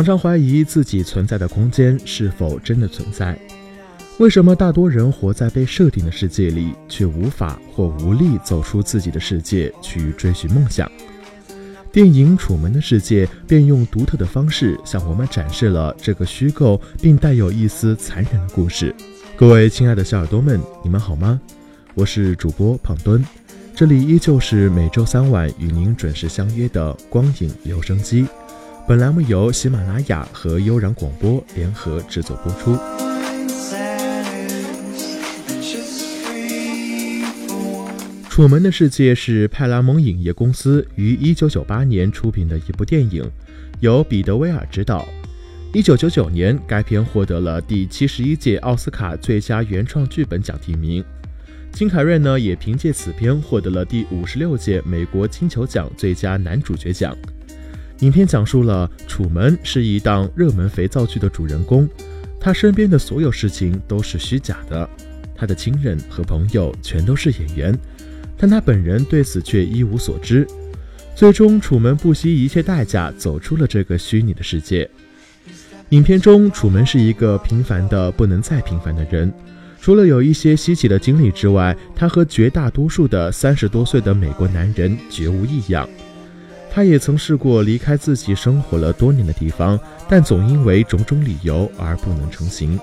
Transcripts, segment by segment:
常常怀疑自己存在的空间是否真的存在。为什么大多人活在被设定的世界里，却无法或无力走出自己的世界去追寻梦想？电影《楚门的世界》便用独特的方式向我们展示了这个虚构并带有一丝残忍的故事。各位亲爱的小耳朵们，你们好吗？我是主播胖墩，这里依旧是每周三晚与您准时相约的光影留声机。本栏目由喜马拉雅和悠然广播联合制作播出。《楚门的世界》是派拉蒙影业公司于1998年出品的一部电影，由彼得·威尔执导。1999年，该片获得了第七十一届奥斯卡最佳原创剧本奖提名。金凯瑞呢，也凭借此片获得了第五十六届美国金球奖最佳男主角奖。影片讲述了楚门是一档热门肥皂剧的主人公，他身边的所有事情都是虚假的，他的亲人和朋友全都是演员。但他本人对此却一无所知。最终，楚门不惜一切代价走出了这个虚拟的世界。影片中，楚门是一个平凡的不能再平凡的人。除了有一些稀奇的经历之外，他和绝大多数的三十多岁的美国男人绝无异样。他也曾试过离开自己生活了多年的地方，但总因为种种理由而不能成行。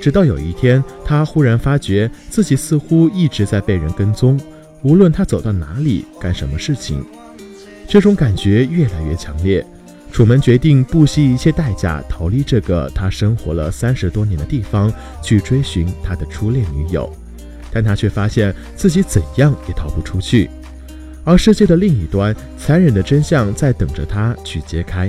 直到有一天，他忽然发觉自己似乎一直在被人跟踪。无论他走到哪里，干什么事情，这种感觉越来越强烈。楚门决定不惜一切代价逃离这个他生活了三十多年的地方，去追寻他的初恋女友。但他却发现自己怎样也逃不出去，而世界的另一端，残忍的真相在等着他去揭开。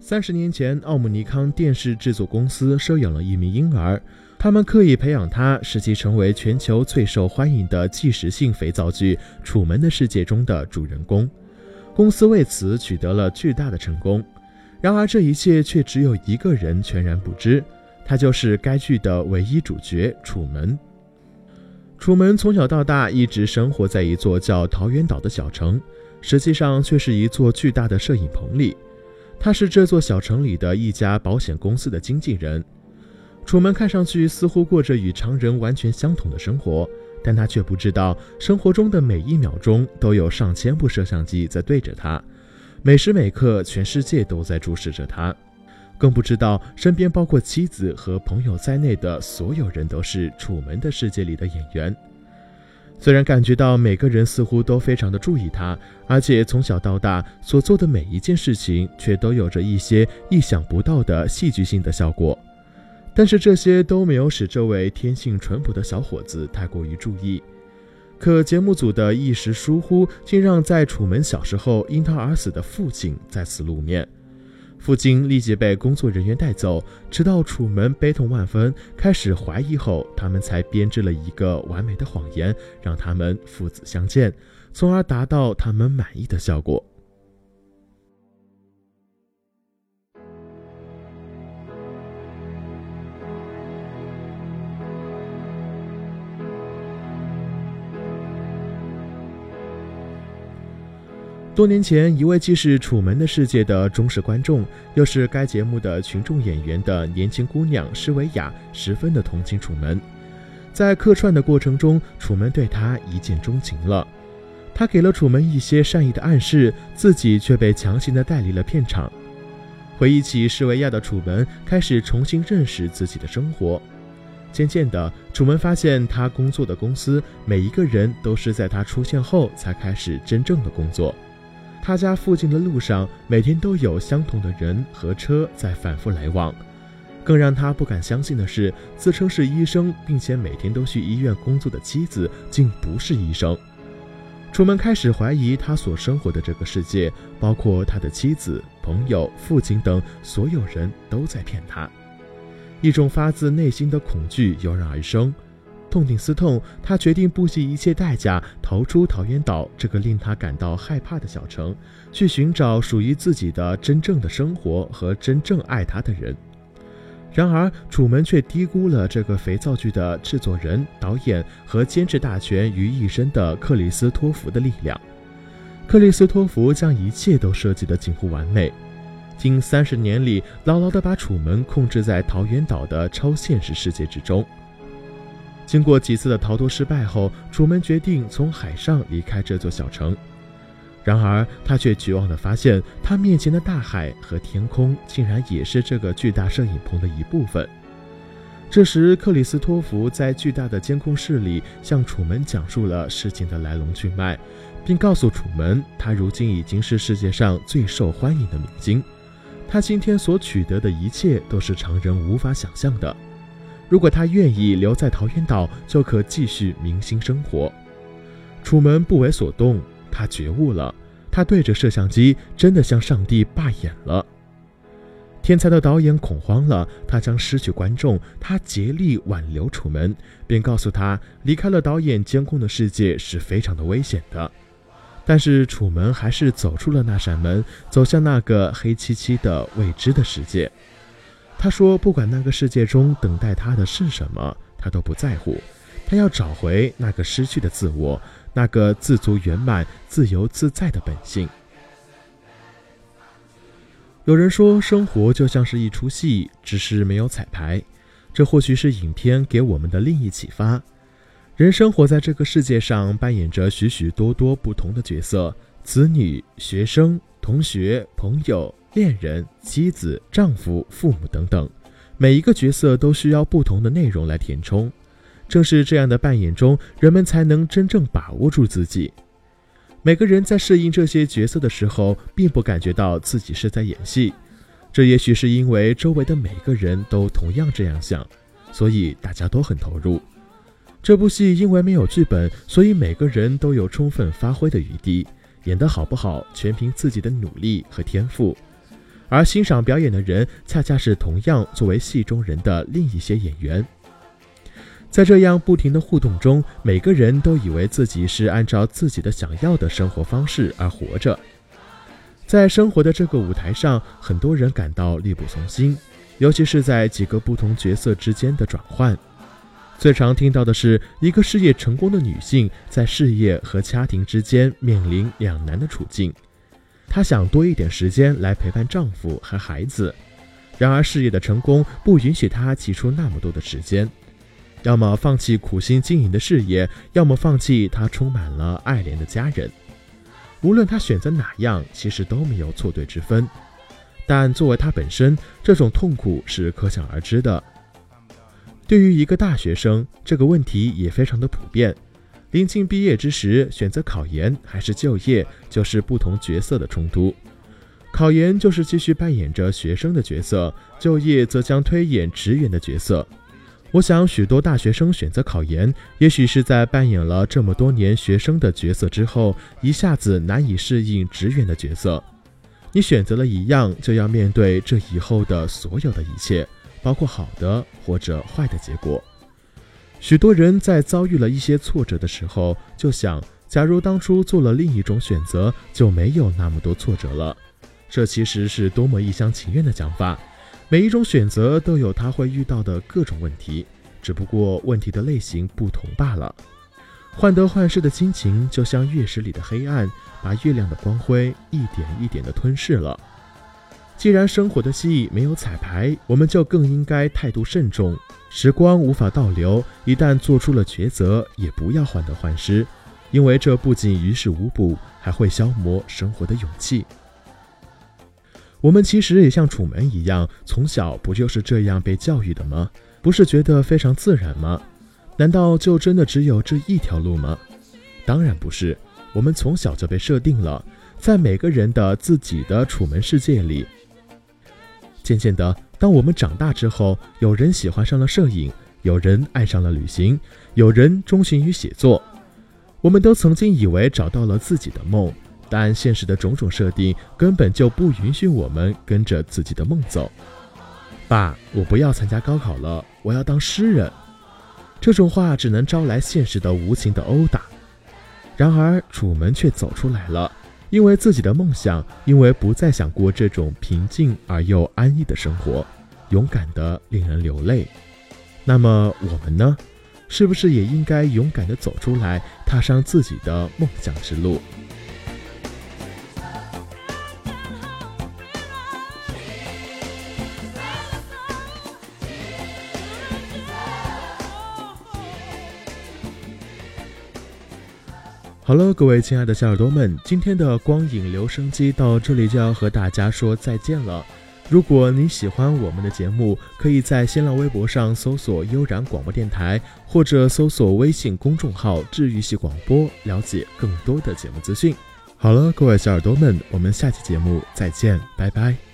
三十年前，奥姆尼康电视制作公司收养了一名婴儿，他们刻意培养他，使其成为全球最受欢迎的即时性肥皂剧《楚门的世界》中的主人公。公司为此取得了巨大的成功。然而，这一切却只有一个人全然不知，他就是该剧的唯一主角楚门。楚门从小到大一直生活在一座叫桃源岛的小城，实际上却是一座巨大的摄影棚里。他是这座小城里的一家保险公司的经纪人。楚门看上去似乎过着与常人完全相同的生活，但他却不知道，生活中的每一秒钟都有上千部摄像机在对着他，每时每刻全世界都在注视着他，更不知道身边包括妻子和朋友在内的所有人都是楚门的世界里的演员。虽然感觉到每个人似乎都非常的注意他，而且从小到大所做的每一件事情却都有着一些意想不到的戏剧性的效果，但是这些都没有使这位天性淳朴的小伙子太过于注意。可节目组的一时疏忽，竟让在楚门小时候因他而死的父亲再次露面。父亲立即被工作人员带走，直到楚门悲痛万分，开始怀疑后，他们才编织了一个完美的谎言，让他们父子相见，从而达到他们满意的效果。多年前，一位既是《楚门的世界》的忠实观众，又是该节目的群众演员的年轻姑娘施维亚，十分的同情楚门。在客串的过程中，楚门对她一见钟情了。他给了楚门一些善意的暗示，自己却被强行的带离了片场。回忆起施维亚的楚门，开始重新认识自己的生活。渐渐的，楚门发现他工作的公司，每一个人都是在他出现后才开始真正的工作。他家附近的路上，每天都有相同的人和车在反复来往。更让他不敢相信的是，自称是医生并且每天都去医院工作的妻子，竟不是医生。楚门开始怀疑他所生活的这个世界，包括他的妻子、朋友、父亲等所有人都在骗他。一种发自内心的恐惧油然而生。痛定思痛，他决定不惜一切代价逃出桃源岛这个令他感到害怕的小城，去寻找属于自己的真正的生活和真正爱他的人。然而，楚门却低估了这个肥皂剧的制作人、导演和监制大权于一身的克里斯托弗的力量。克里斯托弗将一切都设计得近乎完美，近三十年里，牢牢地把楚门控制在桃源岛的超现实世界之中。经过几次的逃脱失败后，楚门决定从海上离开这座小城。然而，他却绝望地发现，他面前的大海和天空竟然也是这个巨大摄影棚的一部分。这时，克里斯托弗在巨大的监控室里向楚门讲述了事情的来龙去脉，并告诉楚门，他如今已经是世界上最受欢迎的明星，他今天所取得的一切都是常人无法想象的。如果他愿意留在桃源岛，就可继续明星生活。楚门不为所动。他觉悟了，他对着摄像机真的向上帝罢演了。天才的导演恐慌了，他将失去观众，他竭力挽留楚门，并告诉他离开了导演监控的世界是非常的危险的。但是楚门还是走出了那扇门，走向那个黑漆漆的未知的世界。他说，不管那个世界中等待他的是什么，他都不在乎，他要找回那个失去的自我。那个自足圆满、自由自在的本性。有人说，生活就像是一出戏，只是没有彩排。这或许是影片给我们的另一启发。人生活在这个世界上，扮演着许许多多不同的角色：子女、学生、同学、朋友、恋人、妻子、丈夫、父母等等。每一个角色都需要不同的内容来填充。正是这样的扮演中，人们才能真正把握住自己。每个人在适应这些角色的时候，并不感觉到自己是在演戏，这也许是因为周围的每个人都同样这样想，所以大家都很投入。这部戏因为没有剧本，所以每个人都有充分发挥的余地，演得好不好，全凭自己的努力和天赋。而欣赏表演的人，恰恰是同样作为戏中人的另一些演员。在这样不停的互动中，每个人都以为自己是按照自己的想要的生活方式而活着。在生活的这个舞台上，很多人感到力不从心，尤其是在几个不同角色之间的转换。最常听到的是一个事业成功的女性在事业和家庭之间面临两难的处境，她想多一点时间来陪伴丈夫和孩子，然而事业的成功不允许她挤出那么多的时间。要么放弃苦心经营的事业，要么放弃她充满了爱怜的家人。无论她选择哪样，其实都没有错对之分。但作为她本身，这种痛苦是可想而知的。对于一个大学生，这个问题也非常的普遍。临近毕业之时，选择考研还是就业，就是不同角色的冲突。考研就是继续扮演着学生的角色，就业则将推演职员的角色。我想，许多大学生选择考研，也许是在扮演了这么多年学生的角色之后，一下子难以适应职员的角色。你选择了一样，就要面对这以后的所有的一切，包括好的或者坏的结果。许多人在遭遇了一些挫折的时候，就想：假如当初做了另一种选择，就没有那么多挫折了。这其实是多么一厢情愿的讲法。每一种选择都有他会遇到的各种问题，只不过问题的类型不同罢了。患得患失的心情就像月食里的黑暗，把月亮的光辉一点一点地吞噬了。既然生活的戏没有彩排，我们就更应该态度慎重。时光无法倒流，一旦做出了抉择，也不要患得患失，因为这不仅于事无补，还会消磨生活的勇气。我们其实也像楚门一样，从小不就是这样被教育的吗？不是觉得非常自然吗？难道就真的只有这一条路吗？当然不是。我们从小就被设定了，在每个人的自己的楚门世界里。渐渐的，当我们长大之后，有人喜欢上了摄影，有人爱上了旅行，有人钟情于写作。我们都曾经以为找到了自己的梦。但现实的种种设定根本就不允许我们跟着自己的梦走。爸，我不要参加高考了，我要当诗人。这种话只能招来现实的无情的殴打。然而，楚门却走出来了，因为自己的梦想，因为不再想过这种平静而又安逸的生活，勇敢的令人流泪。那么我们呢？是不是也应该勇敢的走出来，踏上自己的梦想之路？好了，各位亲爱的小耳朵们，今天的光影留声机到这里就要和大家说再见了。如果你喜欢我们的节目，可以在新浪微博上搜索“悠然广播电台”，或者搜索微信公众号“治愈系广播”，了解更多的节目资讯。好了，各位小耳朵们，我们下期节目再见，拜拜。